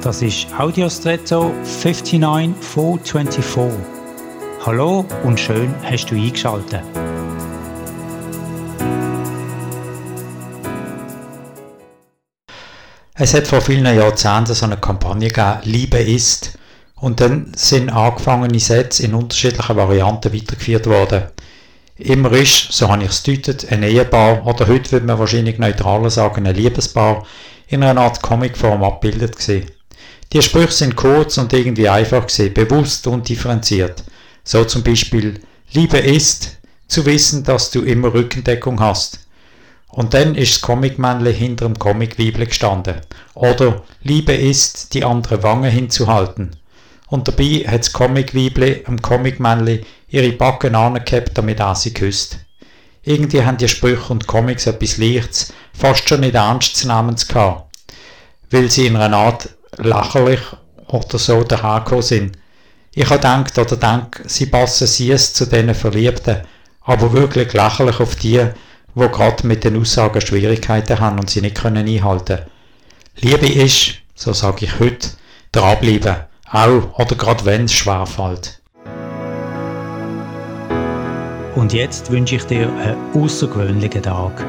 Das ist Audiostretto 59424. Hallo und schön hast du eingeschaltet. Es hat vor vielen Jahrzehnten so eine Kampagne gegeben, Liebe ist. Und dann sind angefangene Sätze in unterschiedlichen Varianten weitergeführt worden. Immer ist, so habe ich es deutet, ein Ehepaar, oder heute würde man wahrscheinlich neutraler sagen, ein Liebespaar, in einer Art Comicform abgebildet gewesen. Die Sprüche sind kurz und irgendwie einfach gewesen, bewusst und differenziert. So zum Beispiel, Liebe ist, zu wissen, dass du immer Rückendeckung hast. Und dann ist das Comicmännchen hinter dem Comicweibel gestanden. Oder Liebe ist, die andere Wange hinzuhalten. Und dabei hat das Comicweibli am Comicmännli ihre Backen angehabt, damit er sie küsst. Irgendwie haben die Sprüche und Comics etwas Leichtes, fast schon nicht ernst gehabt, weil sie in einer Art lächerlich oder so dahergekommen sind. Ich habe gedacht oder denke, sie passen süß zu diesen Verliebten, aber wirklich lächerlich auf die, wo gerade mit den Aussagen Schwierigkeiten haben und sie nicht können einhalten. Liebe ist, so sage ich heute, dranbleiben, auch oder gerade wenn es schwer fällt. Und jetzt wünsche ich dir einen außergewöhnlichen Tag.